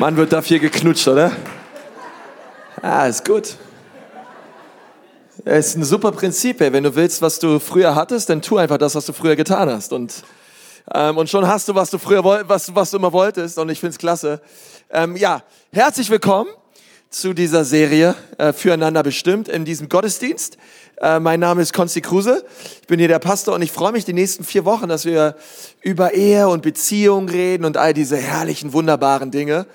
Mann, wird da viel geknutscht, oder? Ah, ist gut. Es ist ein super Prinzip, ey. Wenn du willst, was du früher hattest, dann tu einfach das, was du früher getan hast. Und, ähm, und schon hast du, was du früher was, was du immer wolltest. Und ich find's klasse. Ähm, ja, herzlich willkommen zu dieser Serie äh, Füreinander bestimmt in diesem Gottesdienst. Äh, mein Name ist Konsti Kruse. Ich bin hier der Pastor und ich freue mich die nächsten vier Wochen, dass wir über Ehe und Beziehung reden und all diese herrlichen, wunderbaren Dinge.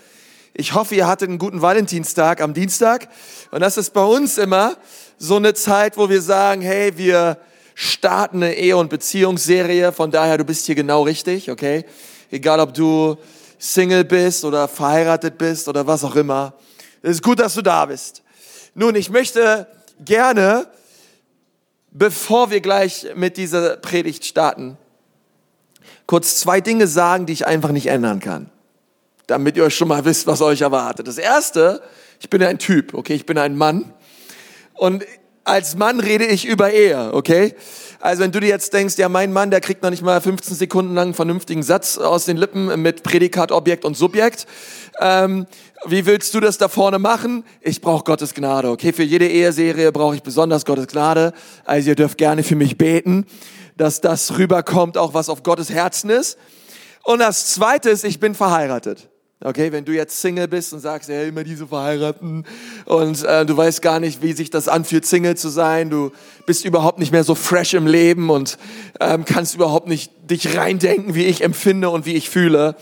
Ich hoffe, ihr hattet einen guten Valentinstag am Dienstag. Und das ist bei uns immer so eine Zeit, wo wir sagen, hey, wir starten eine Ehe- und Beziehungsserie. Von daher, du bist hier genau richtig, okay? Egal, ob du Single bist oder verheiratet bist oder was auch immer. Es ist gut, dass du da bist. Nun, ich möchte gerne, bevor wir gleich mit dieser Predigt starten, kurz zwei Dinge sagen, die ich einfach nicht ändern kann damit ihr euch schon mal wisst, was euch erwartet. Das erste, ich bin ein Typ, okay, ich bin ein Mann und als Mann rede ich über Ehe, okay? Also wenn du dir jetzt denkst, ja, mein Mann, der kriegt noch nicht mal 15 Sekunden lang einen vernünftigen Satz aus den Lippen mit Prädikat, Objekt und Subjekt. Ähm, wie willst du das da vorne machen? Ich brauche Gottes Gnade, okay? Für jede Eheserie brauche ich besonders Gottes Gnade. Also ihr dürft gerne für mich beten, dass das rüberkommt, auch was auf Gottes Herzen ist. Und das Zweite ist, ich bin verheiratet. Okay, wenn du jetzt Single bist und sagst, ja, immer diese Verheirateten und äh, du weißt gar nicht, wie sich das anfühlt, Single zu sein, du bist überhaupt nicht mehr so fresh im Leben und ähm, kannst überhaupt nicht dich reindenken, wie ich empfinde und wie ich fühle.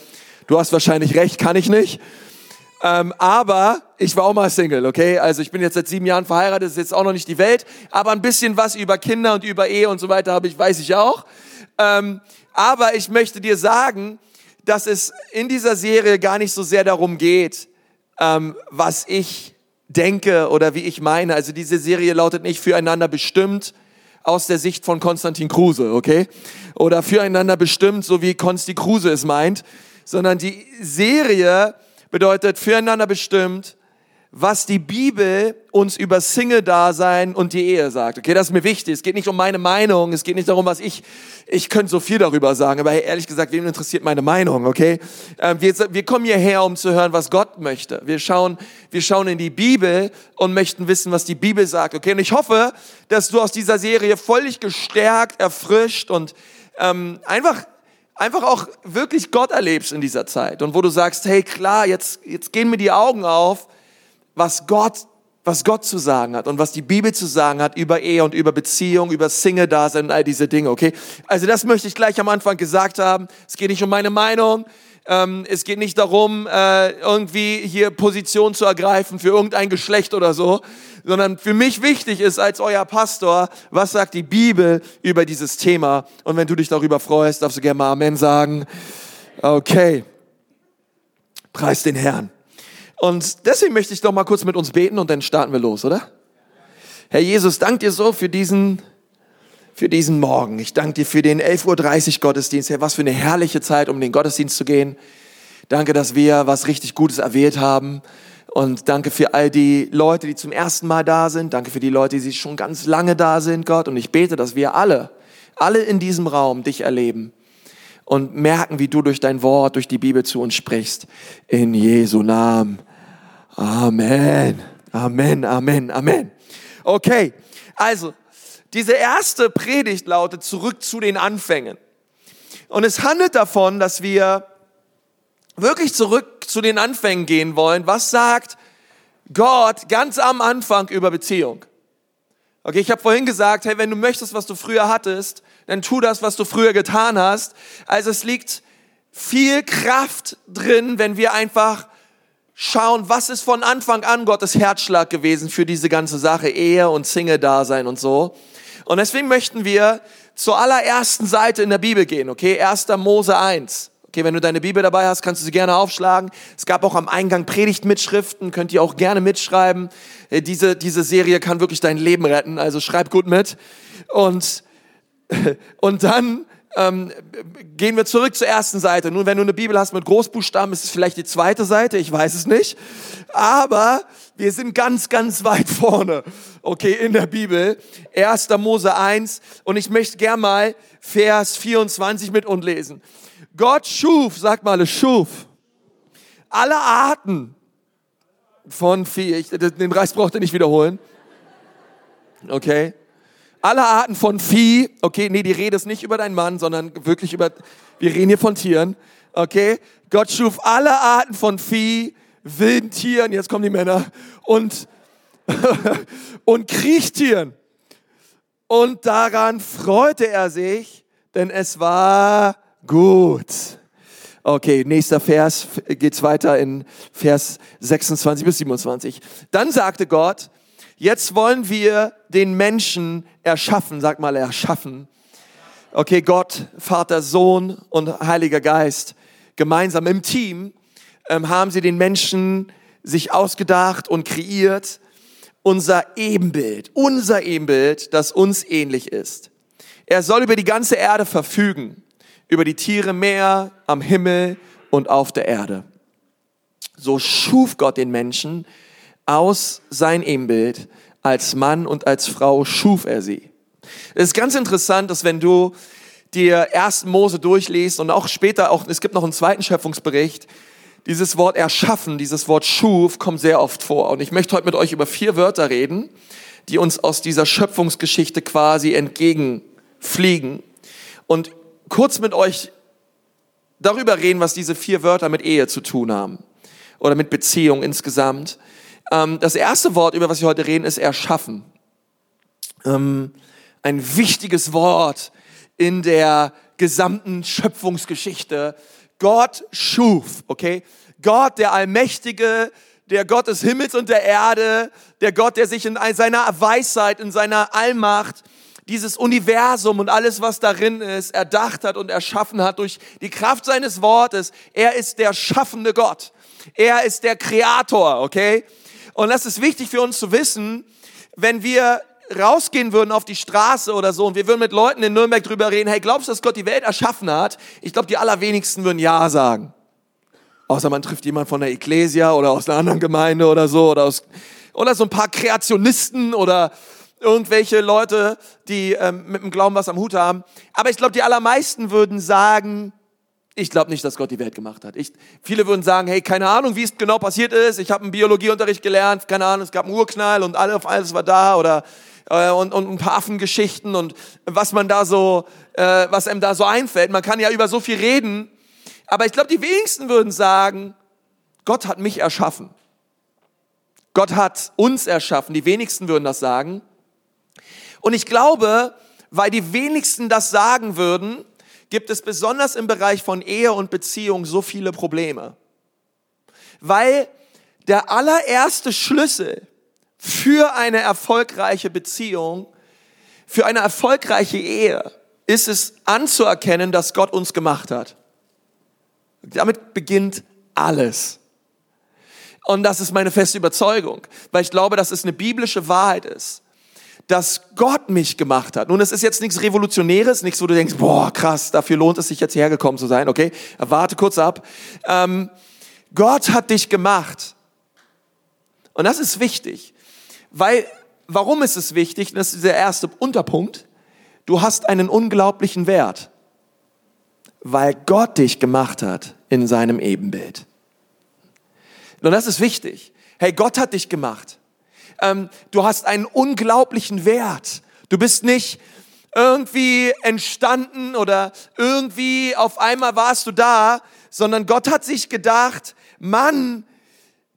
Du hast wahrscheinlich recht, kann ich nicht. Ähm, aber ich war auch mal Single, okay? Also ich bin jetzt seit sieben Jahren verheiratet, ist jetzt auch noch nicht die Welt, aber ein bisschen was über Kinder und über Ehe und so weiter habe ich, weiß ich auch. Ähm, aber ich möchte dir sagen, dass es in dieser Serie gar nicht so sehr darum geht, ähm, was ich denke oder wie ich meine. Also diese Serie lautet nicht füreinander bestimmt aus der Sicht von Konstantin Kruse, okay? Oder füreinander bestimmt, so wie Konsti Kruse es meint, sondern die Serie bedeutet füreinander bestimmt was die Bibel uns über Single-Dasein und die Ehe sagt. Okay, das ist mir wichtig. Es geht nicht um meine Meinung, es geht nicht darum, was ich, ich könnte so viel darüber sagen, aber ehrlich gesagt, wem interessiert meine Meinung, okay? Ähm, wir, wir kommen hierher, um zu hören, was Gott möchte. Wir schauen, wir schauen in die Bibel und möchten wissen, was die Bibel sagt, okay? Und ich hoffe, dass du aus dieser Serie völlig gestärkt, erfrischt und ähm, einfach einfach auch wirklich Gott erlebst in dieser Zeit und wo du sagst, hey klar, jetzt, jetzt gehen mir die Augen auf, was Gott, was Gott zu sagen hat und was die Bibel zu sagen hat über Ehe und über Beziehung, über Single-Dasein und all diese Dinge, okay? Also das möchte ich gleich am Anfang gesagt haben. Es geht nicht um meine Meinung. Ähm, es geht nicht darum, äh, irgendwie hier Position zu ergreifen für irgendein Geschlecht oder so, sondern für mich wichtig ist als euer Pastor, was sagt die Bibel über dieses Thema? Und wenn du dich darüber freust, darfst du gerne mal Amen sagen. Okay. Preis den Herrn. Und deswegen möchte ich doch mal kurz mit uns beten und dann starten wir los, oder? Herr Jesus, dank dir so für diesen, für diesen Morgen. Ich danke dir für den 11.30 Uhr Gottesdienst. Herr, was für eine herrliche Zeit, um den Gottesdienst zu gehen. Danke, dass wir was richtig Gutes erwählt haben. Und danke für all die Leute, die zum ersten Mal da sind. Danke für die Leute, die schon ganz lange da sind, Gott. Und ich bete, dass wir alle, alle in diesem Raum dich erleben und merken, wie du durch dein Wort, durch die Bibel zu uns sprichst. In Jesu Namen. Amen. Amen, Amen, Amen. Okay, also diese erste Predigt lautet zurück zu den Anfängen. Und es handelt davon, dass wir wirklich zurück zu den Anfängen gehen wollen. Was sagt Gott ganz am Anfang über Beziehung? Okay, ich habe vorhin gesagt, hey, wenn du möchtest, was du früher hattest, dann tu das, was du früher getan hast. Also es liegt viel Kraft drin, wenn wir einfach schauen, was ist von Anfang an Gottes Herzschlag gewesen für diese ganze Sache, Ehe und Single-Dasein und so. Und deswegen möchten wir zur allerersten Seite in der Bibel gehen, okay? 1. Mose 1. Okay, wenn du deine Bibel dabei hast, kannst du sie gerne aufschlagen. Es gab auch am Eingang Predigtmitschriften, könnt ihr auch gerne mitschreiben. Äh, diese, diese Serie kann wirklich dein Leben retten, also schreib gut mit. Und, und dann ähm, gehen wir zurück zur ersten Seite. Nun, wenn du eine Bibel hast mit Großbuchstaben, ist es vielleicht die zweite Seite, ich weiß es nicht. Aber wir sind ganz, ganz weit vorne, okay, in der Bibel. 1. Mose 1 und ich möchte gern mal Vers 24 mit uns lesen. Gott schuf, sag mal, es schuf alle Arten von Vieh, ich, den Reis braucht ihr nicht wiederholen. Okay? Alle Arten von Vieh, okay, nee, die Rede ist nicht über deinen Mann, sondern wirklich über, wir reden hier von Tieren, okay? Gott schuf alle Arten von Vieh, wilden Tieren, jetzt kommen die Männer, und, und Kriechtieren. Und daran freute er sich, denn es war gut. Okay, nächster Vers geht's weiter in Vers 26 bis 27. Dann sagte Gott, jetzt wollen wir den Menschen erschaffen, sag mal erschaffen. Okay, Gott, Vater, Sohn und Heiliger Geist, gemeinsam im Team ähm, haben sie den Menschen sich ausgedacht und kreiert. Unser Ebenbild, unser Ebenbild, das uns ähnlich ist. Er soll über die ganze Erde verfügen über die Tiere Meer, am Himmel und auf der Erde. So schuf Gott den Menschen aus sein Ebenbild. Als Mann und als Frau schuf er sie. Es ist ganz interessant, dass wenn du dir ersten Mose durchliest und auch später auch, es gibt noch einen zweiten Schöpfungsbericht, dieses Wort erschaffen, dieses Wort schuf kommt sehr oft vor. Und ich möchte heute mit euch über vier Wörter reden, die uns aus dieser Schöpfungsgeschichte quasi entgegenfliegen. Und kurz mit euch darüber reden, was diese vier Wörter mit Ehe zu tun haben oder mit Beziehung insgesamt. Ähm, das erste Wort, über was wir heute reden, ist erschaffen. Ähm, ein wichtiges Wort in der gesamten Schöpfungsgeschichte. Gott schuf, okay? Gott, der Allmächtige, der Gott des Himmels und der Erde, der Gott, der sich in seiner Weisheit, in seiner Allmacht dieses Universum und alles, was darin ist, erdacht hat und erschaffen hat durch die Kraft seines Wortes. Er ist der schaffende Gott. Er ist der Kreator, okay? Und das ist wichtig für uns zu wissen, wenn wir rausgehen würden auf die Straße oder so und wir würden mit Leuten in Nürnberg drüber reden, hey, glaubst du, dass Gott die Welt erschaffen hat? Ich glaube, die allerwenigsten würden Ja sagen. Außer man trifft jemand von der Ecclesia oder aus einer anderen Gemeinde oder so oder aus, oder so ein paar Kreationisten oder irgendwelche Leute, die ähm, mit dem Glauben was am Hut haben. Aber ich glaube, die allermeisten würden sagen, ich glaube nicht, dass Gott die Welt gemacht hat. Ich, viele würden sagen, hey, keine Ahnung, wie es genau passiert ist. Ich habe einen Biologieunterricht gelernt, keine Ahnung, es gab einen Urknall und alles, alles war da oder äh, und, und ein paar Affengeschichten und was man da so, äh, was einem da so einfällt. Man kann ja über so viel reden, aber ich glaube, die wenigsten würden sagen, Gott hat mich erschaffen. Gott hat uns erschaffen. Die wenigsten würden das sagen. Und ich glaube, weil die wenigsten das sagen würden, gibt es besonders im Bereich von Ehe und Beziehung so viele Probleme. Weil der allererste Schlüssel für eine erfolgreiche Beziehung, für eine erfolgreiche Ehe, ist es anzuerkennen, dass Gott uns gemacht hat. Damit beginnt alles. Und das ist meine feste Überzeugung, weil ich glaube, dass es eine biblische Wahrheit ist dass Gott mich gemacht hat. Nun, es ist jetzt nichts Revolutionäres, nichts, wo du denkst, boah, krass, dafür lohnt es sich jetzt hergekommen zu sein, okay? Warte kurz ab. Ähm, Gott hat dich gemacht. Und das ist wichtig, weil, warum ist es wichtig? Das ist der erste Unterpunkt. Du hast einen unglaublichen Wert, weil Gott dich gemacht hat in seinem Ebenbild. Und das ist wichtig. Hey, Gott hat dich gemacht ähm, du hast einen unglaublichen Wert. Du bist nicht irgendwie entstanden oder irgendwie auf einmal warst du da, sondern Gott hat sich gedacht, Mann,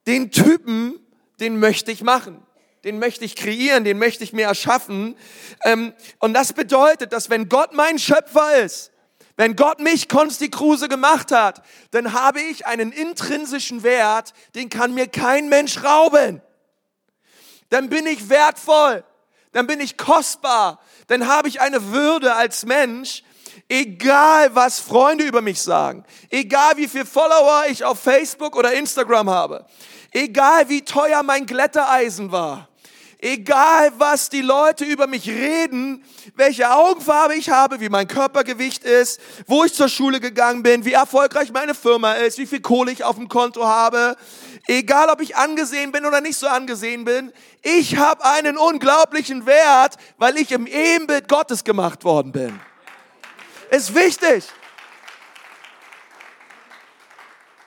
den Typen, den möchte ich machen. Den möchte ich kreieren, den möchte ich mir erschaffen. Ähm, und das bedeutet, dass wenn Gott mein Schöpfer ist, wenn Gott mich Konsti Kruse gemacht hat, dann habe ich einen intrinsischen Wert, den kann mir kein Mensch rauben dann bin ich wertvoll, dann bin ich kostbar, dann habe ich eine Würde als Mensch, egal was Freunde über mich sagen, egal wie viel Follower ich auf Facebook oder Instagram habe, egal wie teuer mein Glättereisen war, egal was die Leute über mich reden, welche Augenfarbe ich habe, wie mein Körpergewicht ist, wo ich zur Schule gegangen bin, wie erfolgreich meine Firma ist, wie viel Kohle ich auf dem Konto habe, egal ob ich angesehen bin oder nicht so angesehen bin, ich habe einen unglaublichen Wert, weil ich im Ebenbild Gottes gemacht worden bin. Ist wichtig.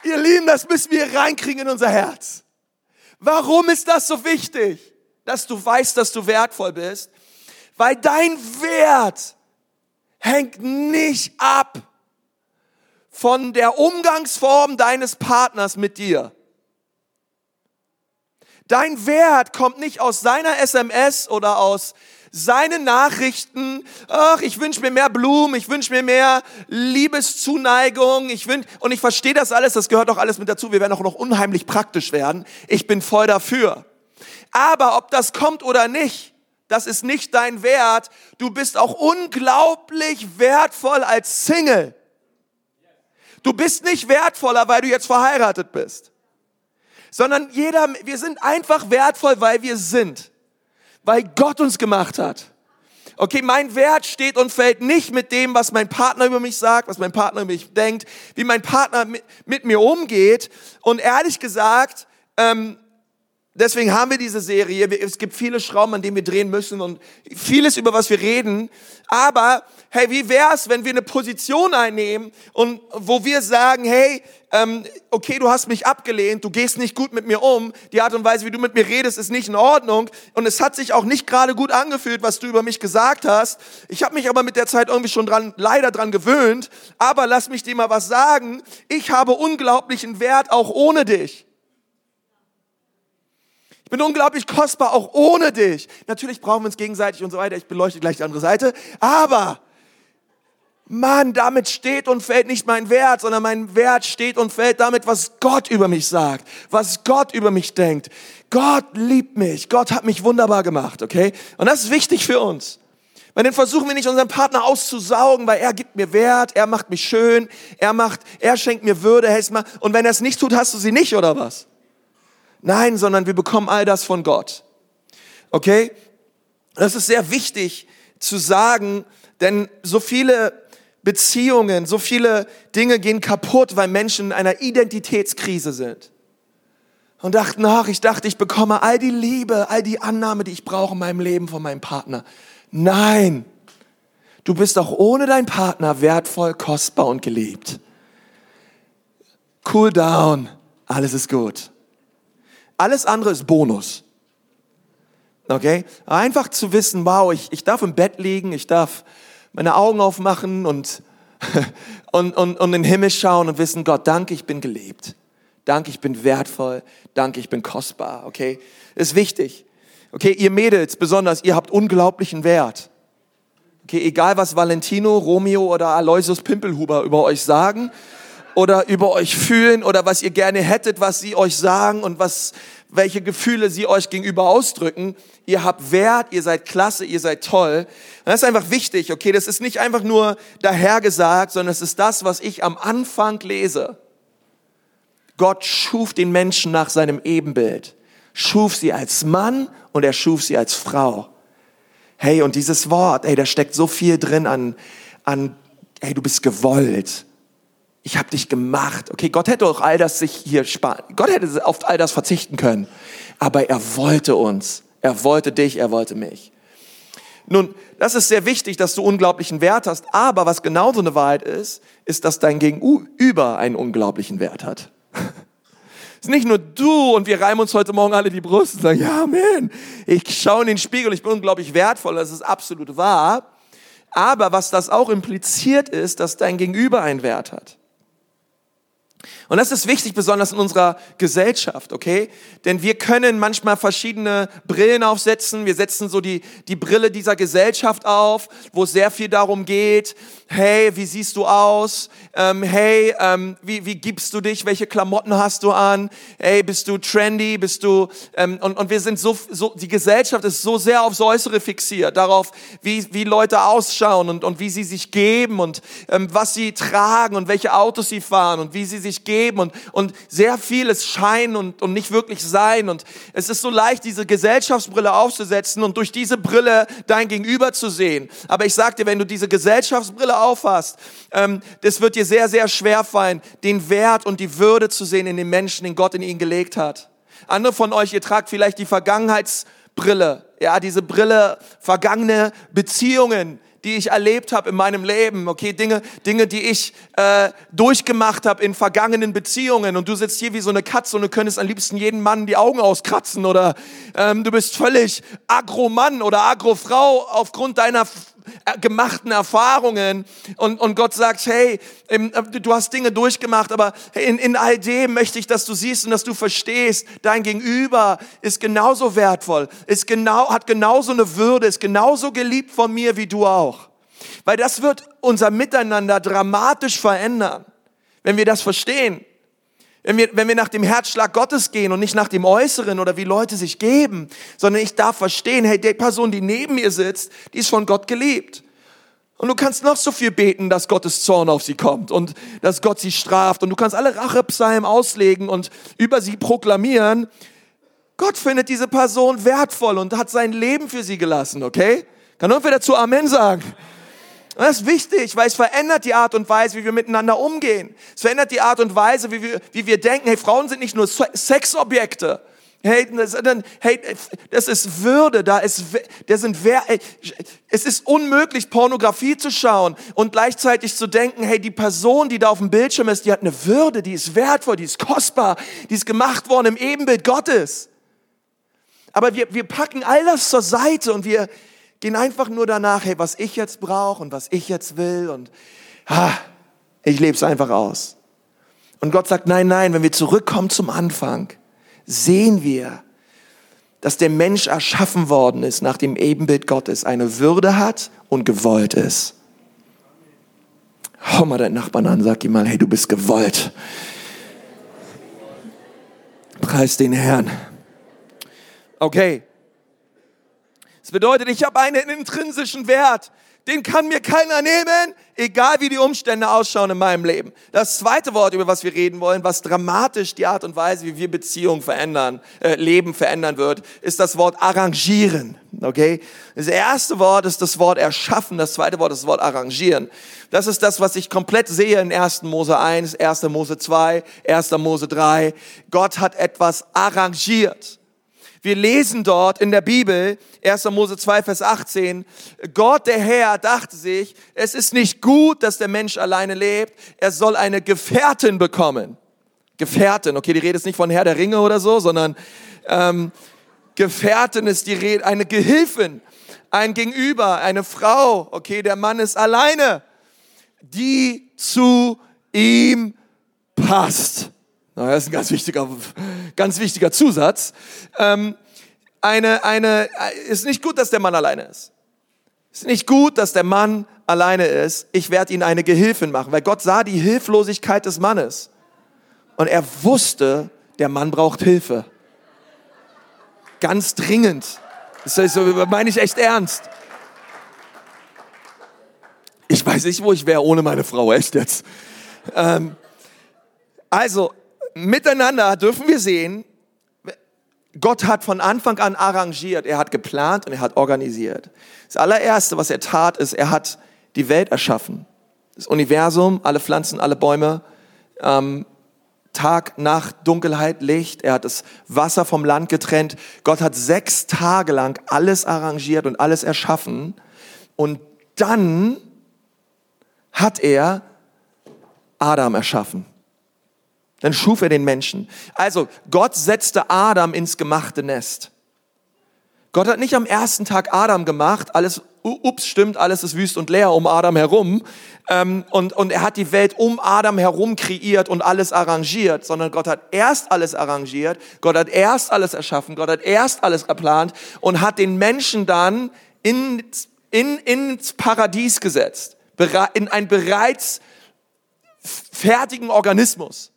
ihr Lieben, das müssen wir reinkriegen in unser Herz. Warum ist das so wichtig, dass du weißt, dass du wertvoll bist? Weil dein Wert hängt nicht ab von der Umgangsform deines Partners mit dir. Dein Wert kommt nicht aus seiner SMS oder aus seinen Nachrichten. Ach, ich wünsche mir mehr Blumen, ich wünsche mir mehr Liebeszuneigung. Ich wünsch, und ich verstehe das alles, das gehört auch alles mit dazu. Wir werden auch noch unheimlich praktisch werden. Ich bin voll dafür. Aber ob das kommt oder nicht, das ist nicht dein Wert. Du bist auch unglaublich wertvoll als Single. Du bist nicht wertvoller, weil du jetzt verheiratet bist sondern jeder, wir sind einfach wertvoll, weil wir sind, weil Gott uns gemacht hat. Okay, mein Wert steht und fällt nicht mit dem, was mein Partner über mich sagt, was mein Partner über mich denkt, wie mein Partner mit, mit mir umgeht. Und ehrlich gesagt, ähm, deswegen haben wir diese Serie. Es gibt viele Schrauben, an denen wir drehen müssen und vieles, über was wir reden. Aber hey, wie wär's, wenn wir eine Position einnehmen und wo wir sagen, hey, ähm, okay, du hast mich abgelehnt, du gehst nicht gut mit mir um, die Art und Weise, wie du mit mir redest, ist nicht in Ordnung und es hat sich auch nicht gerade gut angefühlt, was du über mich gesagt hast. Ich habe mich aber mit der Zeit irgendwie schon dran, leider dran gewöhnt, aber lass mich dir mal was sagen, ich habe unglaublichen Wert auch ohne dich. Ich bin unglaublich kostbar auch ohne dich. Natürlich brauchen wir uns gegenseitig und so weiter. Ich beleuchte gleich die andere Seite. Aber Mann, damit steht und fällt nicht mein Wert, sondern mein Wert steht und fällt damit, was Gott über mich sagt, was Gott über mich denkt. Gott liebt mich, Gott hat mich wunderbar gemacht, okay? Und das ist wichtig für uns. Weil dann versuchen wir nicht unseren Partner auszusaugen, weil er gibt mir Wert, er macht mich schön, er macht, er schenkt mir Würde, hey. Und wenn er es nicht tut, hast du sie nicht oder was? Nein, sondern wir bekommen all das von Gott. Okay? Das ist sehr wichtig zu sagen, denn so viele Beziehungen, so viele Dinge gehen kaputt, weil Menschen in einer Identitätskrise sind. Und dachten, ach, ich dachte, ich bekomme all die Liebe, all die Annahme, die ich brauche in meinem Leben von meinem Partner. Nein, du bist auch ohne deinen Partner wertvoll, kostbar und geliebt. Cool down, alles ist gut. Alles andere ist Bonus. Okay? Einfach zu wissen, wow, ich, ich darf im Bett liegen, ich darf meine Augen aufmachen und, und, und, und in den Himmel schauen und wissen, Gott, danke, ich bin gelebt. Danke, ich bin wertvoll. Danke, ich bin kostbar. Okay? Ist wichtig. Okay, ihr Mädels besonders, ihr habt unglaublichen Wert. Okay, egal was Valentino, Romeo oder Aloysius Pimpelhuber über euch sagen oder über euch fühlen oder was ihr gerne hättet, was sie euch sagen und was, welche Gefühle sie euch gegenüber ausdrücken. Ihr habt Wert, ihr seid klasse, ihr seid toll. Und das ist einfach wichtig, okay? Das ist nicht einfach nur dahergesagt, sondern es ist das, was ich am Anfang lese. Gott schuf den Menschen nach seinem Ebenbild, schuf sie als Mann und er schuf sie als Frau. Hey, und dieses Wort, ey, da steckt so viel drin an, an, hey, du bist gewollt ich habe dich gemacht. Okay, Gott hätte auch all das sich hier sparen. Gott hätte auf all das verzichten können. Aber er wollte uns. Er wollte dich, er wollte mich. Nun, das ist sehr wichtig, dass du unglaublichen Wert hast. Aber was genauso eine Wahrheit ist, ist, dass dein Gegenüber einen unglaublichen Wert hat. Es ist nicht nur du und wir reimen uns heute Morgen alle die Brust und sagen, ja, man, ich schaue in den Spiegel, ich bin unglaublich wertvoll, das ist absolut wahr. Aber was das auch impliziert ist, dass dein Gegenüber einen Wert hat. Und das ist wichtig, besonders in unserer Gesellschaft, okay? Denn wir können manchmal verschiedene Brillen aufsetzen. Wir setzen so die, die Brille dieser Gesellschaft auf, wo es sehr viel darum geht, hey, wie siehst du aus? Ähm, hey, ähm, wie, wie gibst du dich? Welche Klamotten hast du an? Hey, bist du trendy? Bist du, ähm, und, und wir sind so, so, die Gesellschaft ist so sehr aufs Äußere fixiert, darauf, wie, wie Leute ausschauen und, und wie sie sich geben und ähm, was sie tragen und welche Autos sie fahren und wie sie sich geben und, und sehr vieles Schein und, und nicht wirklich sein. Und es ist so leicht, diese Gesellschaftsbrille aufzusetzen und durch diese Brille dein Gegenüber zu sehen. Aber ich sag dir, wenn du diese Gesellschaftsbrille aufhast, ähm, das wird dir sehr, sehr schwer fallen, den Wert und die Würde zu sehen in den Menschen, den Gott in ihn gelegt hat. Andere von euch, ihr tragt vielleicht die Vergangenheitsbrille, ja, diese Brille, vergangene Beziehungen, die ich erlebt habe in meinem Leben, okay, Dinge, Dinge, die ich äh, durchgemacht habe in vergangenen Beziehungen. Und du sitzt hier wie so eine Katze und du könntest am liebsten jeden Mann die Augen auskratzen oder ähm, du bist völlig agro-Mann oder agro-Frau aufgrund deiner gemachten Erfahrungen und, und Gott sagt, hey, äh, du hast Dinge durchgemacht, aber in, in all dem möchte ich, dass du siehst und dass du verstehst, dein Gegenüber ist genauso wertvoll, ist genau, hat genauso eine Würde, ist genauso geliebt von mir wie du auch. Weil das wird unser Miteinander dramatisch verändern, wenn wir das verstehen. Wenn wir, wenn wir nach dem Herzschlag Gottes gehen und nicht nach dem Äußeren oder wie Leute sich geben, sondern ich darf verstehen, hey, die Person, die neben mir sitzt, die ist von Gott geliebt. Und du kannst noch so viel beten, dass Gottes Zorn auf sie kommt und dass Gott sie straft. Und du kannst alle Rachepsalmen auslegen und über sie proklamieren. Gott findet diese Person wertvoll und hat sein Leben für sie gelassen, okay? Kann irgendwer dazu Amen sagen? Und das ist wichtig, weil es verändert die Art und Weise, wie wir miteinander umgehen. Es verändert die Art und Weise, wie wir, wie wir denken. Hey, Frauen sind nicht nur Sexobjekte. Hey, das, hey, das ist Würde, da ist, das sind, es ist unmöglich, Pornografie zu schauen und gleichzeitig zu denken, hey, die Person, die da auf dem Bildschirm ist, die hat eine Würde, die ist wertvoll, die ist kostbar, die ist gemacht worden im Ebenbild Gottes. Aber wir, wir packen all das zur Seite und wir, gehen einfach nur danach, hey, was ich jetzt brauche und was ich jetzt will und ah, ich lebe es einfach aus. Und Gott sagt, nein, nein, wenn wir zurückkommen zum Anfang, sehen wir, dass der Mensch erschaffen worden ist nach dem Ebenbild Gottes, eine Würde hat und gewollt ist. Hau mal deinen Nachbarn an, sag ihm mal, hey, du bist gewollt. Preis den Herrn. Okay, das bedeutet, ich habe einen intrinsischen Wert. Den kann mir keiner nehmen, egal wie die Umstände ausschauen in meinem Leben. Das zweite Wort, über was wir reden wollen, was dramatisch die Art und Weise, wie wir Beziehungen verändern, äh, Leben verändern wird, ist das Wort arrangieren. Okay? Das erste Wort ist das Wort erschaffen, das zweite Wort ist das Wort arrangieren. Das ist das, was ich komplett sehe in 1. Mose 1, 1. Mose 2, 1. Mose 3. Gott hat etwas arrangiert. Wir lesen dort in der Bibel, 1. Mose 2, Vers 18, Gott der Herr dachte sich, es ist nicht gut, dass der Mensch alleine lebt, er soll eine Gefährtin bekommen. Gefährtin, okay, die Rede ist nicht von Herr der Ringe oder so, sondern ähm, Gefährtin ist die Rede, eine Gehilfin, ein Gegenüber, eine Frau, okay, der Mann ist alleine, die zu ihm passt. Das ist ein ganz wichtiger, ganz wichtiger Zusatz. Ähm, eine, eine, ist nicht gut, dass der Mann alleine ist. Ist nicht gut, dass der Mann alleine ist. Ich werde ihn eine Gehilfin machen, weil Gott sah die Hilflosigkeit des Mannes. Und er wusste, der Mann braucht Hilfe. Ganz dringend. Das meine ich echt ernst. Ich weiß nicht, wo ich wäre ohne meine Frau, echt jetzt. Ähm, also, miteinander dürfen wir sehen, Gott hat von Anfang an arrangiert, er hat geplant und er hat organisiert. Das allererste, was er tat, ist, er hat die Welt erschaffen. Das Universum, alle Pflanzen, alle Bäume, ähm, Tag, Nacht, Dunkelheit, Licht. Er hat das Wasser vom Land getrennt. Gott hat sechs Tage lang alles arrangiert und alles erschaffen. Und dann hat er Adam erschaffen. Dann schuf er den Menschen. Also, Gott setzte Adam ins gemachte Nest. Gott hat nicht am ersten Tag Adam gemacht, alles, ups, stimmt, alles ist wüst und leer um Adam herum. Ähm, und, und er hat die Welt um Adam herum kreiert und alles arrangiert, sondern Gott hat erst alles arrangiert, Gott hat erst alles erschaffen, Gott hat erst alles geplant und hat den Menschen dann in, in, ins Paradies gesetzt, in einen bereits fertigen Organismus.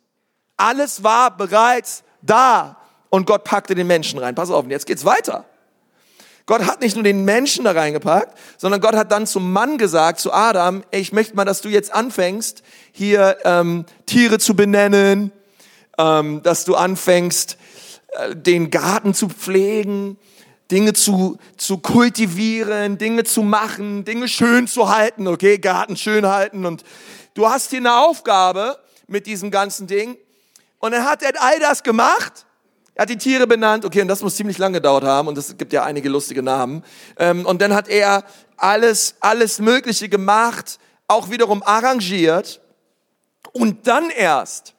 Alles war bereits da und Gott packte den Menschen rein. Pass auf, jetzt geht's weiter. Gott hat nicht nur den Menschen da reingepackt, sondern Gott hat dann zum Mann gesagt, zu Adam, ich möchte mal, dass du jetzt anfängst, hier ähm, Tiere zu benennen, ähm, dass du anfängst, äh, den Garten zu pflegen, Dinge zu, zu kultivieren, Dinge zu machen, Dinge schön zu halten, okay, Garten schön halten. Und du hast hier eine Aufgabe mit diesem ganzen Ding. Und dann hat er all das gemacht Er hat die Tiere benannt, okay, und das muss ziemlich lange gedauert haben, und es gibt ja einige lustige Namen. Ähm, und dann hat er alles, alles Mögliche gemacht, auch wiederum arrangiert, und dann erst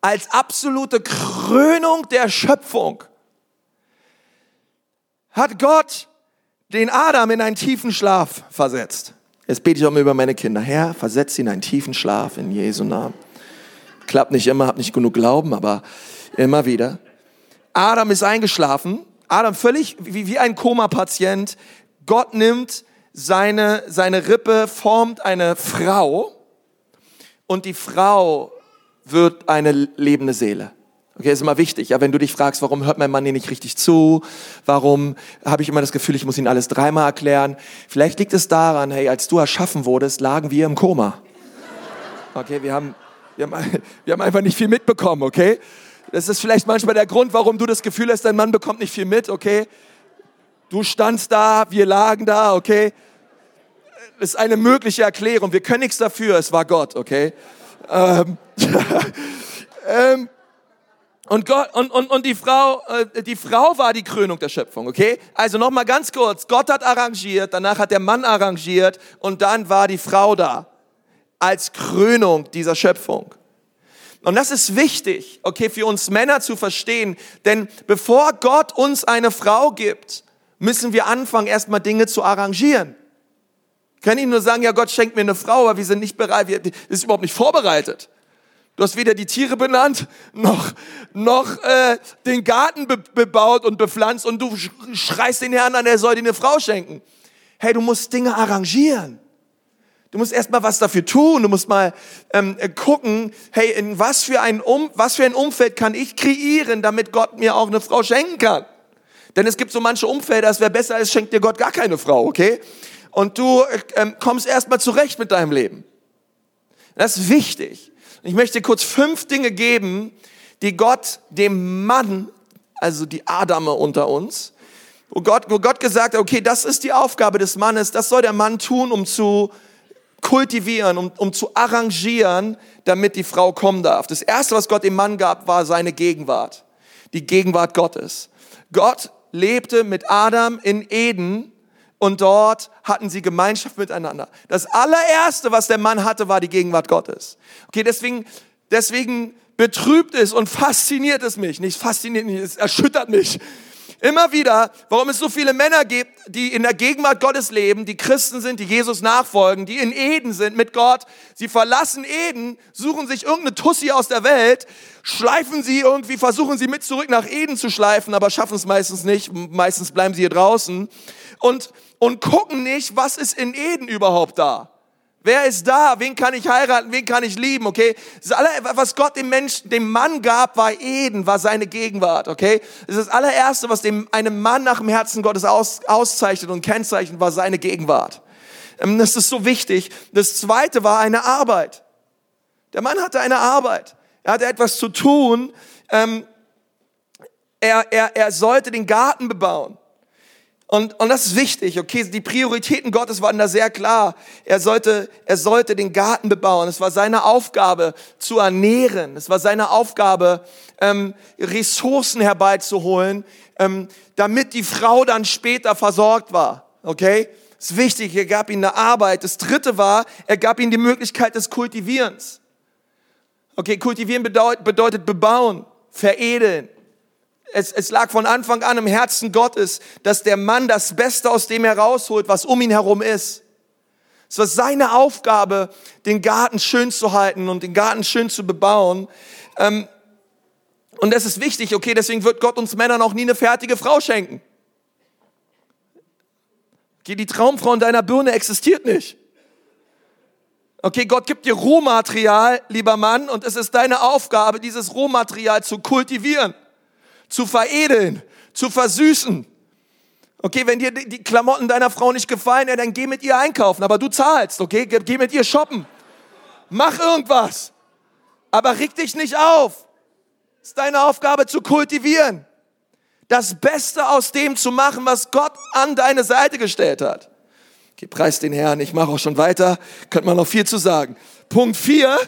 als absolute Krönung der Schöpfung hat Gott den Adam in einen tiefen Schlaf versetzt. Jetzt bete ich auch mal über meine Kinder. Herr, versetz sie in einen tiefen Schlaf in Jesu Namen. Klappt nicht immer, hab nicht genug Glauben, aber immer wieder. Adam ist eingeschlafen. Adam völlig wie, wie ein Koma-Patient. Gott nimmt seine, seine Rippe, formt eine Frau und die Frau wird eine lebende Seele. Okay, ist immer wichtig. Ja, wenn du dich fragst, warum hört mein Mann dir nicht richtig zu? Warum habe ich immer das Gefühl, ich muss ihn alles dreimal erklären? Vielleicht liegt es daran, hey, als du erschaffen wurdest, lagen wir im Koma. Okay, wir haben, wir haben, wir haben einfach nicht viel mitbekommen, okay? Das ist vielleicht manchmal der Grund, warum du das Gefühl hast, dein Mann bekommt nicht viel mit, okay? Du standst da, wir lagen da, okay? Das ist eine mögliche Erklärung. Wir können nichts dafür, es war Gott, okay? Ähm, ähm, und, Gott, und, und, und die, Frau, äh, die Frau war die Krönung der Schöpfung, okay? Also nochmal ganz kurz, Gott hat arrangiert, danach hat der Mann arrangiert und dann war die Frau da als Krönung dieser Schöpfung. Und das ist wichtig, okay, für uns Männer zu verstehen, denn bevor Gott uns eine Frau gibt, müssen wir anfangen, erstmal Dinge zu arrangieren. Ich kann Ihnen nur sagen, ja, Gott schenkt mir eine Frau, aber wir sind nicht bereit, wir ist überhaupt nicht vorbereitet. Du hast weder die Tiere benannt, noch, noch äh, den Garten be bebaut und bepflanzt und du schreist den Herrn an, er soll dir eine Frau schenken. Hey, du musst Dinge arrangieren. Du musst erst mal was dafür tun. Du musst mal ähm, äh, gucken, hey, in was für, ein um, was für ein Umfeld kann ich kreieren, damit Gott mir auch eine Frau schenken kann. Denn es gibt so manche Umfelder, es wäre besser, es schenkt dir Gott gar keine Frau, okay? Und du äh, ähm, kommst erst mal zurecht mit deinem Leben. Das ist wichtig. Ich möchte kurz fünf Dinge geben, die Gott dem Mann, also die Adame unter uns, wo Gott, wo Gott gesagt hat, okay, das ist die Aufgabe des Mannes, das soll der Mann tun, um zu kultivieren, um, um zu arrangieren, damit die Frau kommen darf. Das erste, was Gott dem Mann gab, war seine Gegenwart. Die Gegenwart Gottes. Gott lebte mit Adam in Eden und dort hatten sie Gemeinschaft miteinander. Das allererste, was der Mann hatte, war die Gegenwart Gottes. Okay, deswegen, deswegen betrübt es und fasziniert es mich. Nicht fasziniert mich, es erschüttert mich. Immer wieder, warum es so viele Männer gibt, die in der Gegenwart Gottes leben, die Christen sind, die Jesus nachfolgen, die in Eden sind mit Gott. Sie verlassen Eden, suchen sich irgendeine Tussi aus der Welt, schleifen sie irgendwie, versuchen sie mit zurück nach Eden zu schleifen, aber schaffen es meistens nicht. Meistens bleiben sie hier draußen. Und und gucken nicht, was ist in Eden überhaupt da. Wer ist da? Wen kann ich heiraten? Wen kann ich lieben? Okay? Was Gott dem Menschen, dem Mann gab, war Eden, war seine Gegenwart. Okay? Das ist das allererste, was dem einem Mann nach dem Herzen Gottes aus, auszeichnet und kennzeichnet, war seine Gegenwart. Ähm, das ist so wichtig. Das zweite war eine Arbeit. Der Mann hatte eine Arbeit. Er hatte etwas zu tun. Ähm, er, er, er sollte den Garten bebauen. Und, und das ist wichtig, okay? Die Prioritäten Gottes waren da sehr klar. Er sollte, er sollte den Garten bebauen. Es war seine Aufgabe zu ernähren. Es war seine Aufgabe, ähm, Ressourcen herbeizuholen, ähm, damit die Frau dann später versorgt war, okay? Das ist wichtig, er gab ihnen eine Arbeit. Das dritte war, er gab ihnen die Möglichkeit des Kultivierens. Okay, kultivieren bedeutet, bedeutet bebauen, veredeln, es, es lag von Anfang an im Herzen Gottes, dass der Mann das Beste aus dem herausholt, was um ihn herum ist. Es war seine Aufgabe, den Garten schön zu halten und den Garten schön zu bebauen. Ähm, und das ist wichtig, okay, deswegen wird Gott uns Männern auch nie eine fertige Frau schenken. Okay, die Traumfrau in deiner Birne existiert nicht. Okay, Gott gibt dir Rohmaterial, lieber Mann, und es ist deine Aufgabe, dieses Rohmaterial zu kultivieren zu veredeln, zu versüßen. Okay, wenn dir die Klamotten deiner Frau nicht gefallen, ja, dann geh mit ihr einkaufen, aber du zahlst, okay? Geh mit ihr shoppen. Mach irgendwas. Aber reg dich nicht auf. Es ist deine Aufgabe zu kultivieren. Das Beste aus dem zu machen, was Gott an deine Seite gestellt hat. Okay, preis den Herrn, ich mache auch schon weiter, könnte man noch viel zu sagen. Punkt vier: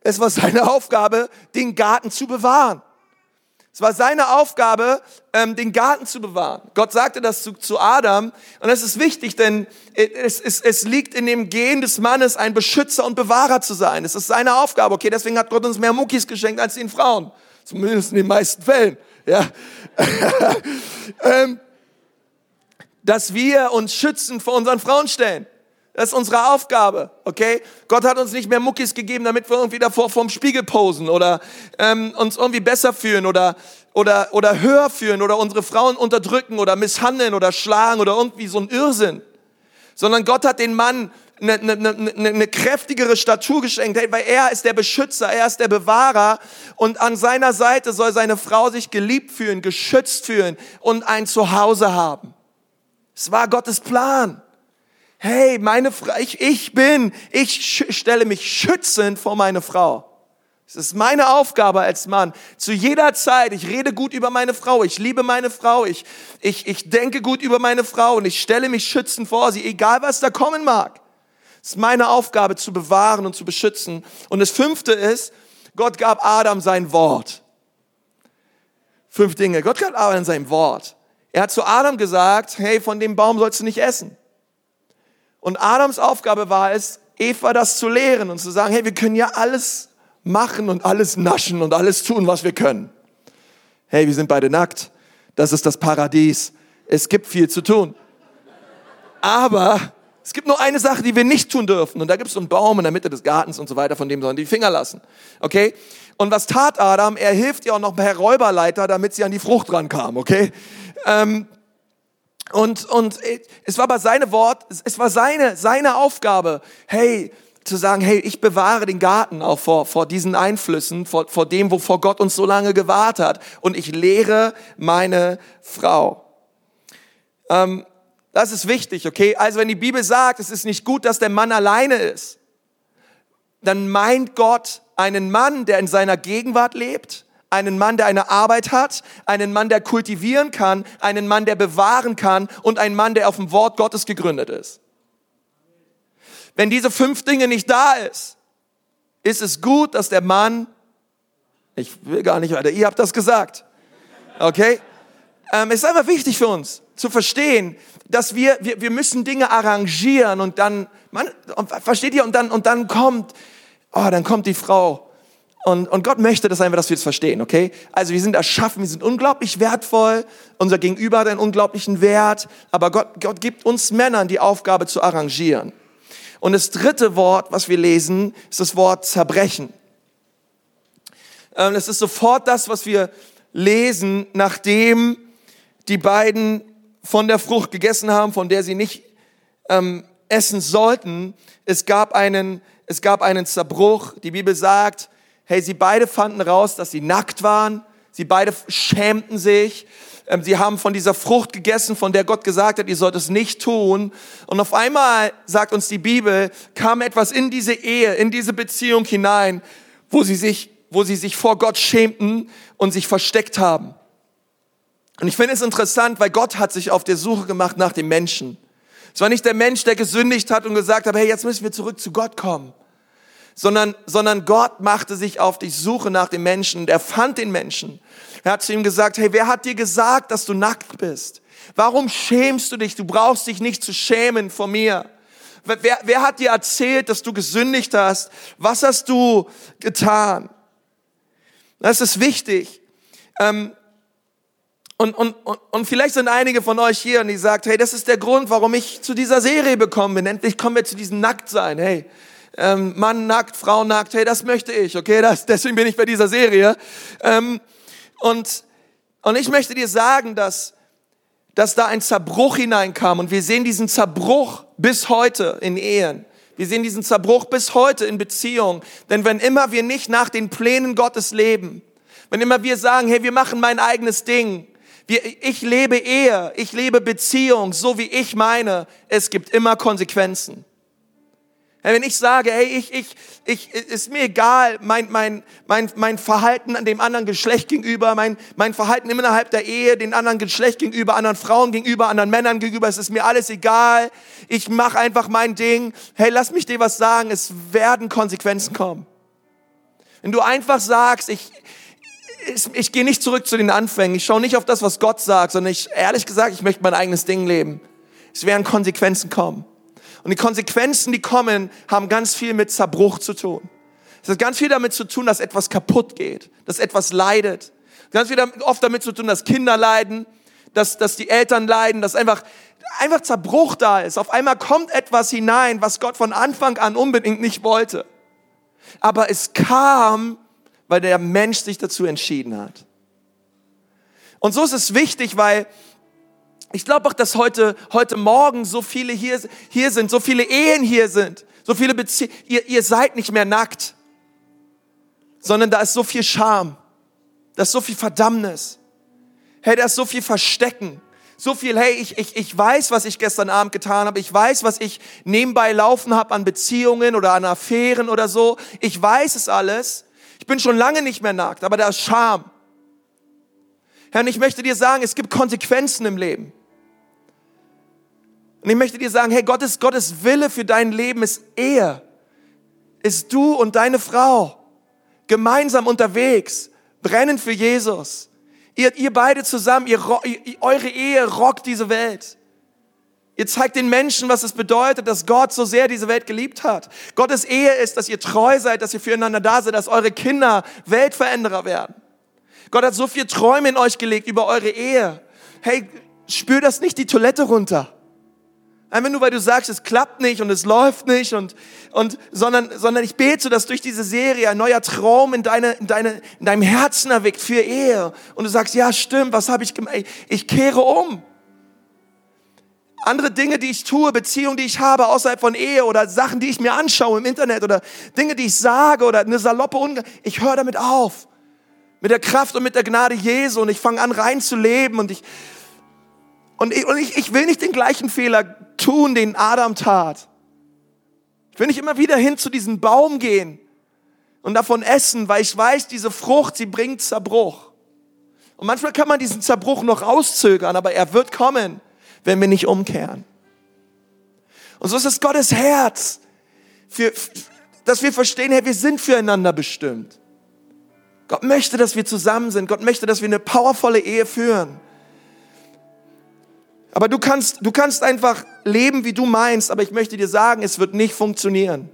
es war seine Aufgabe, den Garten zu bewahren. Es war seine Aufgabe, ähm, den Garten zu bewahren. Gott sagte das zu, zu Adam und das ist wichtig, denn es, es, es liegt in dem Gen des Mannes, ein Beschützer und Bewahrer zu sein. Es ist seine Aufgabe. Okay, deswegen hat Gott uns mehr Muckis geschenkt als den Frauen. Zumindest in den meisten Fällen. Ja. ähm, dass wir uns schützen vor unseren Frauen stellen. Das ist unsere Aufgabe, okay? Gott hat uns nicht mehr Muckis gegeben, damit wir irgendwie davor vorm Spiegel posen oder ähm, uns irgendwie besser fühlen oder, oder, oder höher fühlen oder unsere Frauen unterdrücken oder misshandeln oder schlagen oder irgendwie so ein Irrsinn. Sondern Gott hat den Mann eine, eine, eine, eine kräftigere Statur geschenkt, weil er ist der Beschützer, er ist der Bewahrer und an seiner Seite soll seine Frau sich geliebt fühlen, geschützt fühlen und ein Zuhause haben. Es war Gottes Plan. Hey, meine Frau, ich, ich bin, ich stelle mich schützend vor meine Frau. Es ist meine Aufgabe als Mann. Zu jeder Zeit, ich rede gut über meine Frau, ich liebe meine Frau, ich, ich, ich denke gut über meine Frau und ich stelle mich schützend vor sie, egal was da kommen mag. Es ist meine Aufgabe zu bewahren und zu beschützen. Und das fünfte ist, Gott gab Adam sein Wort. Fünf Dinge. Gott gab Adam sein Wort. Er hat zu Adam gesagt, hey, von dem Baum sollst du nicht essen. Und Adams Aufgabe war es, Eva das zu lehren und zu sagen, hey, wir können ja alles machen und alles naschen und alles tun, was wir können. Hey, wir sind beide nackt. Das ist das Paradies. Es gibt viel zu tun. Aber es gibt nur eine Sache, die wir nicht tun dürfen. Und da gibt es so einen Baum in der Mitte des Gartens und so weiter, von dem sollen die Finger lassen. Okay? Und was tat Adam? Er hilft ihr auch noch per Räuberleiter, damit sie an die Frucht rankam. Okay? Ähm, und, und es war aber seine Wort, es war seine, seine Aufgabe, hey, zu sagen, hey, ich bewahre den Garten auch vor, vor diesen Einflüssen, vor, vor dem, wovor Gott uns so lange gewahrt hat. Und ich lehre meine Frau. Ähm, das ist wichtig, okay? Also wenn die Bibel sagt, es ist nicht gut, dass der Mann alleine ist, dann meint Gott einen Mann, der in seiner Gegenwart lebt, einen Mann, der eine Arbeit hat, einen Mann, der kultivieren kann, einen Mann, der bewahren kann und einen Mann, der auf dem Wort Gottes gegründet ist. Wenn diese fünf Dinge nicht da ist, ist es gut, dass der Mann, ich will gar nicht weiter, ihr habt das gesagt, okay? Ähm, es ist einfach wichtig für uns zu verstehen, dass wir, wir, wir müssen Dinge arrangieren und dann, man, versteht ihr, und dann, und dann kommt, oh, dann kommt die Frau und, und Gott möchte das einfach, dass wir das verstehen, okay? Also wir sind erschaffen, wir sind unglaublich wertvoll, unser Gegenüber hat einen unglaublichen Wert, aber Gott, Gott gibt uns Männern die Aufgabe zu arrangieren. Und das dritte Wort, was wir lesen, ist das Wort zerbrechen. Ähm, es ist sofort das, was wir lesen, nachdem die beiden von der Frucht gegessen haben, von der sie nicht ähm, essen sollten. Es gab einen, es gab einen Zerbruch. Die Bibel sagt, Hey, sie beide fanden raus, dass sie nackt waren. Sie beide schämten sich. Ähm, sie haben von dieser Frucht gegessen, von der Gott gesagt hat, ihr sollt es nicht tun. Und auf einmal, sagt uns die Bibel, kam etwas in diese Ehe, in diese Beziehung hinein, wo sie sich, wo sie sich vor Gott schämten und sich versteckt haben. Und ich finde es interessant, weil Gott hat sich auf der Suche gemacht nach dem Menschen. Es war nicht der Mensch, der gesündigt hat und gesagt hat, hey, jetzt müssen wir zurück zu Gott kommen sondern, sondern Gott machte sich auf die Suche nach dem Menschen und er fand den Menschen. Er hat zu ihm gesagt, hey, wer hat dir gesagt, dass du nackt bist? Warum schämst du dich? Du brauchst dich nicht zu schämen vor mir. Wer, wer hat dir erzählt, dass du gesündigt hast? Was hast du getan? Das ist wichtig. Ähm, und, und, und, und vielleicht sind einige von euch hier und die sagt, hey, das ist der Grund, warum ich zu dieser Serie bekommen bin. Endlich kommen wir zu diesem Nacktsein. Hey, ähm, Mann nackt, Frau nackt, hey, das möchte ich, okay, das, deswegen bin ich bei dieser Serie. Ähm, und, und ich möchte dir sagen, dass, dass da ein Zerbruch hineinkam und wir sehen diesen Zerbruch bis heute in Ehen. Wir sehen diesen Zerbruch bis heute in Beziehungen. Denn wenn immer wir nicht nach den Plänen Gottes leben, wenn immer wir sagen, hey, wir machen mein eigenes Ding, wir, ich lebe Ehe, ich lebe Beziehung, so wie ich meine, es gibt immer Konsequenzen. Wenn ich sage, hey, ich, ich, ich, ist mir egal, mein, mein, mein, mein Verhalten an dem anderen Geschlecht gegenüber, mein, mein Verhalten innerhalb der Ehe, den anderen Geschlecht gegenüber, anderen Frauen gegenüber, anderen Männern gegenüber, es ist mir alles egal. Ich mache einfach mein Ding. Hey, lass mich dir was sagen, es werden Konsequenzen kommen. Wenn du einfach sagst, ich, ich, ich gehe nicht zurück zu den Anfängen. Ich schaue nicht auf das, was Gott sagt, sondern ich, ehrlich gesagt, ich möchte mein eigenes Ding leben. Es werden Konsequenzen kommen. Und die Konsequenzen, die kommen, haben ganz viel mit Zerbruch zu tun. Es hat ganz viel damit zu tun, dass etwas kaputt geht, dass etwas leidet. Ganz viel oft damit zu tun, dass Kinder leiden, dass, dass die Eltern leiden, dass einfach, einfach Zerbruch da ist. Auf einmal kommt etwas hinein, was Gott von Anfang an unbedingt nicht wollte. Aber es kam, weil der Mensch sich dazu entschieden hat. Und so ist es wichtig, weil ich glaube auch, dass heute, heute Morgen so viele hier, hier sind, so viele Ehen hier sind, so viele Beziehungen. Ihr, ihr seid nicht mehr nackt, sondern da ist so viel Scham, da ist so viel Verdammnis. Hey, da ist so viel Verstecken. So viel, hey, ich, ich, ich weiß, was ich gestern Abend getan habe. Ich weiß, was ich nebenbei laufen habe an Beziehungen oder an Affären oder so. Ich weiß es alles. Ich bin schon lange nicht mehr nackt, aber da ist Scham. Herr, und ich möchte dir sagen, es gibt Konsequenzen im Leben. Und ich möchte dir sagen, hey, Gottes, Gottes Wille für dein Leben ist Ehe. Ist du und deine Frau gemeinsam unterwegs, brennen für Jesus. Ihr, ihr beide zusammen, ihr, eure Ehe rockt diese Welt. Ihr zeigt den Menschen, was es bedeutet, dass Gott so sehr diese Welt geliebt hat. Gottes Ehe ist, dass ihr treu seid, dass ihr füreinander da seid, dass eure Kinder Weltveränderer werden. Gott hat so viel Träume in euch gelegt über eure Ehe. Hey, spür das nicht die Toilette runter. Einfach nur, weil du sagst, es klappt nicht und es läuft nicht und, und, sondern, sondern ich bete, dass durch diese Serie ein neuer Traum in deine, in deine, in deinem Herzen erweckt für Ehe. Und du sagst, ja, stimmt, was habe ich gemacht? Ich kehre um. Andere Dinge, die ich tue, Beziehungen, die ich habe außerhalb von Ehe oder Sachen, die ich mir anschaue im Internet oder Dinge, die ich sage oder eine saloppe Unge ich höre damit auf. Mit der Kraft und mit der Gnade Jesu und ich fange an rein zu leben und ich, und ich, und ich, ich will nicht den gleichen Fehler tun, den Adam tat. Ich will nicht immer wieder hin zu diesem Baum gehen und davon essen, weil ich weiß, diese Frucht, sie bringt Zerbruch. Und manchmal kann man diesen Zerbruch noch rauszögern, aber er wird kommen, wenn wir nicht umkehren. Und so ist es Gottes Herz, für, dass wir verstehen, hey, wir sind füreinander bestimmt. Gott möchte, dass wir zusammen sind. Gott möchte, dass wir eine powervolle Ehe führen. Aber du kannst, du kannst einfach leben, wie du meinst, aber ich möchte dir sagen, es wird nicht funktionieren.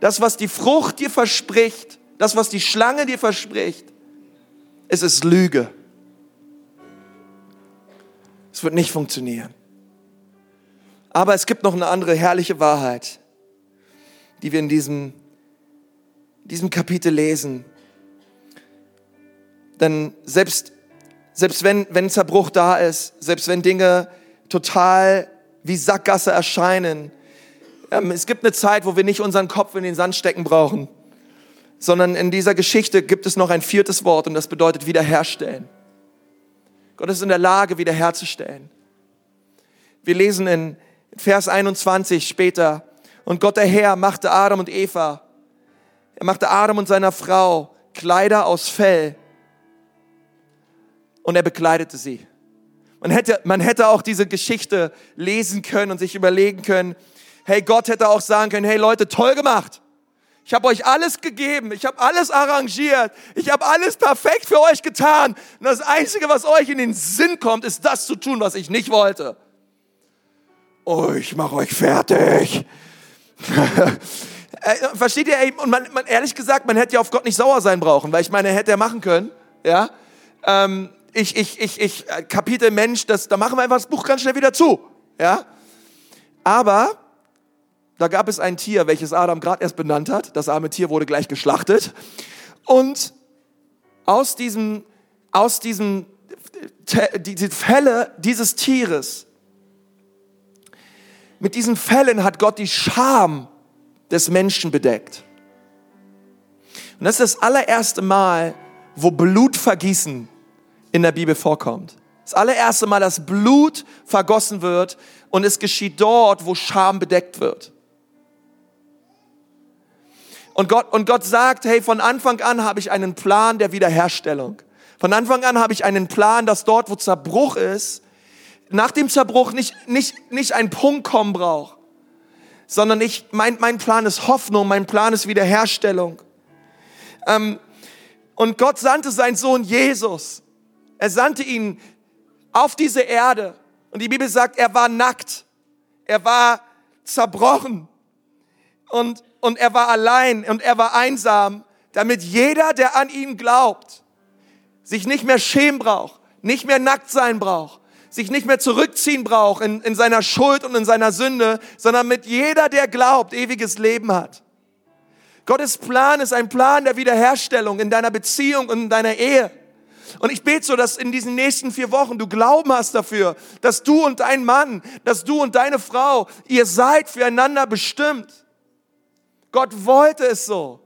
Das, was die Frucht dir verspricht, das, was die Schlange dir verspricht, es ist Lüge. Es wird nicht funktionieren. Aber es gibt noch eine andere herrliche Wahrheit, die wir in diesem, diesem Kapitel lesen. Denn selbst selbst wenn, wenn Zerbruch da ist, selbst wenn Dinge total wie Sackgasse erscheinen. Ähm, es gibt eine Zeit, wo wir nicht unseren Kopf in den Sand stecken brauchen, sondern in dieser Geschichte gibt es noch ein viertes Wort und das bedeutet wiederherstellen. Gott ist in der Lage, wiederherzustellen. Wir lesen in Vers 21 später, und Gott der Herr machte Adam und Eva, er machte Adam und seiner Frau Kleider aus Fell und er bekleidete sie. Man hätte, man hätte auch diese Geschichte lesen können und sich überlegen können, hey, Gott hätte auch sagen können, hey Leute, toll gemacht. Ich habe euch alles gegeben, ich habe alles arrangiert, ich habe alles perfekt für euch getan. Und das Einzige, was euch in den Sinn kommt, ist das zu tun, was ich nicht wollte. Oh, ich mache euch fertig. Äh, versteht ihr? Und man, man, ehrlich gesagt, man hätte ja auf Gott nicht sauer sein brauchen, weil ich meine, hätte er machen können, ja. Ähm, ich, ich, ich, ich, äh, Kapitel Mensch, das, da machen wir einfach das Buch ganz schnell wieder zu. Ja? Aber da gab es ein Tier, welches Adam gerade erst benannt hat. Das arme Tier wurde gleich geschlachtet. Und aus diesem, aus diesem, die Fälle dieses Tieres, mit diesen Fällen hat Gott die Scham des Menschen bedeckt. Und das ist das allererste Mal, wo Blutvergießen in der Bibel vorkommt. Das allererste Mal, dass Blut vergossen wird und es geschieht dort, wo Scham bedeckt wird. Und Gott, und Gott sagt, hey, von Anfang an habe ich einen Plan der Wiederherstellung. Von Anfang an habe ich einen Plan, dass dort, wo Zerbruch ist, nach dem Zerbruch nicht, nicht, nicht ein Punkt kommen braucht, sondern ich, mein, mein Plan ist Hoffnung, mein Plan ist Wiederherstellung. Ähm, Und Gott sandte seinen Sohn Jesus. Er sandte ihn auf diese Erde. Und die Bibel sagt, er war nackt. Er war zerbrochen. Und, und er war allein und er war einsam, damit jeder, der an ihn glaubt, sich nicht mehr schämen braucht, nicht mehr nackt sein braucht, sich nicht mehr zurückziehen braucht in, in seiner Schuld und in seiner Sünde, sondern mit jeder, der glaubt, ewiges Leben hat. Gottes Plan ist ein Plan der Wiederherstellung in deiner Beziehung und in deiner Ehe. Und ich bete so, dass in diesen nächsten vier Wochen du Glauben hast dafür, dass du und dein Mann, dass du und deine Frau, ihr seid füreinander bestimmt. Gott wollte es so.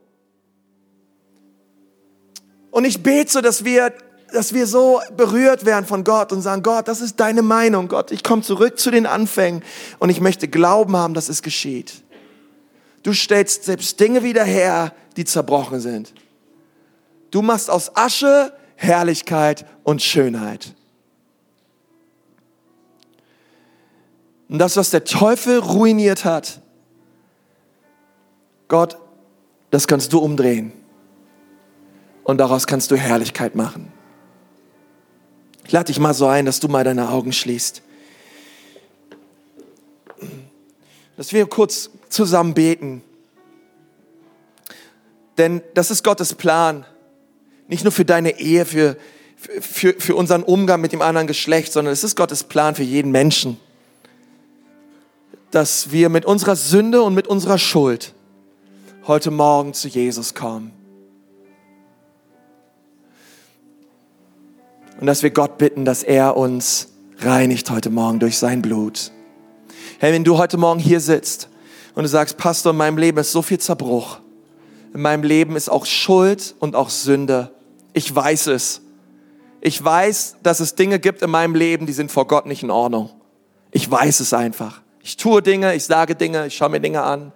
Und ich bete so, dass wir, dass wir so berührt werden von Gott und sagen, Gott, das ist deine Meinung. Gott, ich komme zurück zu den Anfängen und ich möchte Glauben haben, dass es geschieht. Du stellst selbst Dinge wieder her, die zerbrochen sind. Du machst aus Asche Herrlichkeit und Schönheit. Und das, was der Teufel ruiniert hat, Gott, das kannst du umdrehen. Und daraus kannst du Herrlichkeit machen. Ich lade dich mal so ein, dass du mal deine Augen schließt. Dass wir kurz zusammen beten. Denn das ist Gottes Plan. Nicht nur für deine Ehe, für, für, für unseren Umgang mit dem anderen Geschlecht, sondern es ist Gottes Plan für jeden Menschen. Dass wir mit unserer Sünde und mit unserer Schuld heute Morgen zu Jesus kommen. Und dass wir Gott bitten, dass er uns reinigt heute Morgen durch sein Blut. Hey, wenn du heute Morgen hier sitzt und du sagst, Pastor, in meinem Leben ist so viel Zerbruch. In meinem Leben ist auch Schuld und auch Sünde. Ich weiß es. Ich weiß, dass es Dinge gibt in meinem Leben, die sind vor Gott nicht in Ordnung. Ich weiß es einfach. Ich tue Dinge, ich sage Dinge, ich schaue mir Dinge an.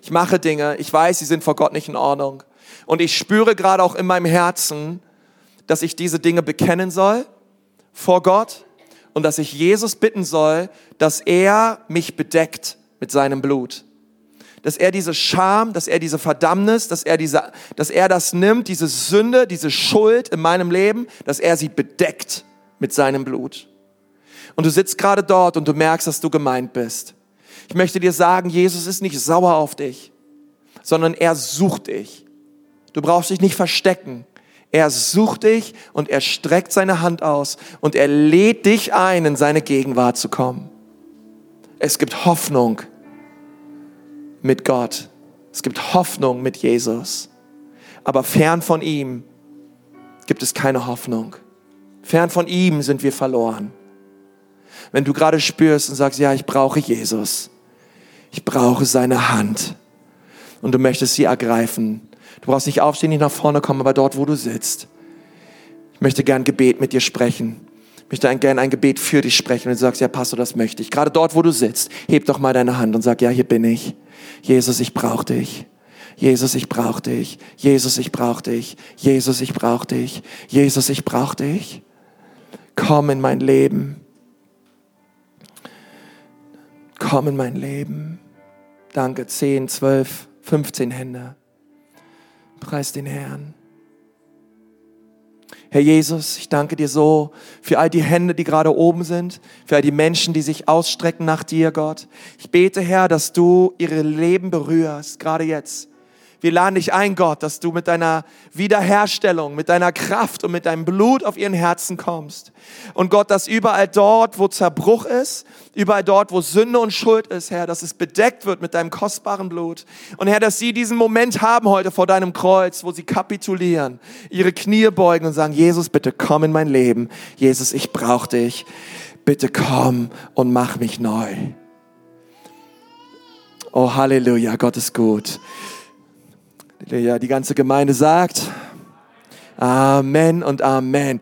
Ich mache Dinge, ich weiß, sie sind vor Gott nicht in Ordnung. Und ich spüre gerade auch in meinem Herzen, dass ich diese Dinge bekennen soll vor Gott und dass ich Jesus bitten soll, dass er mich bedeckt mit seinem Blut dass er diese Scham, dass er diese Verdammnis, dass er diese, dass er das nimmt, diese Sünde, diese Schuld in meinem Leben, dass er sie bedeckt mit seinem Blut. Und du sitzt gerade dort und du merkst, dass du gemeint bist. Ich möchte dir sagen, Jesus ist nicht sauer auf dich, sondern er sucht dich. Du brauchst dich nicht verstecken. Er sucht dich und er streckt seine Hand aus und er lädt dich ein, in seine Gegenwart zu kommen. Es gibt Hoffnung mit Gott. Es gibt Hoffnung mit Jesus. Aber fern von ihm gibt es keine Hoffnung. Fern von ihm sind wir verloren. Wenn du gerade spürst und sagst, ja, ich brauche Jesus. Ich brauche seine Hand. Und du möchtest sie ergreifen. Du brauchst nicht aufstehen, nicht nach vorne kommen, aber dort, wo du sitzt. Ich möchte gern Gebet mit dir sprechen möchte gerne ein Gebet für dich sprechen und du sagst, ja, Pastor, das möchte ich. Gerade dort, wo du sitzt, heb doch mal deine Hand und sag, ja, hier bin ich. Jesus, ich brauche dich. Jesus, ich brauche dich. Jesus, ich brauche dich. Jesus, ich brauche dich. Jesus, ich brauche dich. Komm in mein Leben. Komm in mein Leben. Danke. 10, 12, 15 Hände. Preis den Herrn. Herr Jesus, ich danke dir so für all die Hände, die gerade oben sind, für all die Menschen, die sich ausstrecken nach dir, Gott. Ich bete, Herr, dass du ihre Leben berührst, gerade jetzt. Wir laden dich ein, Gott, dass du mit deiner Wiederherstellung, mit deiner Kraft und mit deinem Blut auf ihren Herzen kommst. Und Gott, dass überall dort, wo Zerbruch ist, überall dort, wo Sünde und Schuld ist, Herr, dass es bedeckt wird mit deinem kostbaren Blut. Und Herr, dass sie diesen Moment haben heute vor deinem Kreuz, wo sie kapitulieren, ihre Knie beugen und sagen, Jesus, bitte komm in mein Leben. Jesus, ich brauche dich. Bitte komm und mach mich neu. Oh, Halleluja, Gott ist gut. Ja, die ganze Gemeinde sagt Amen und Amen.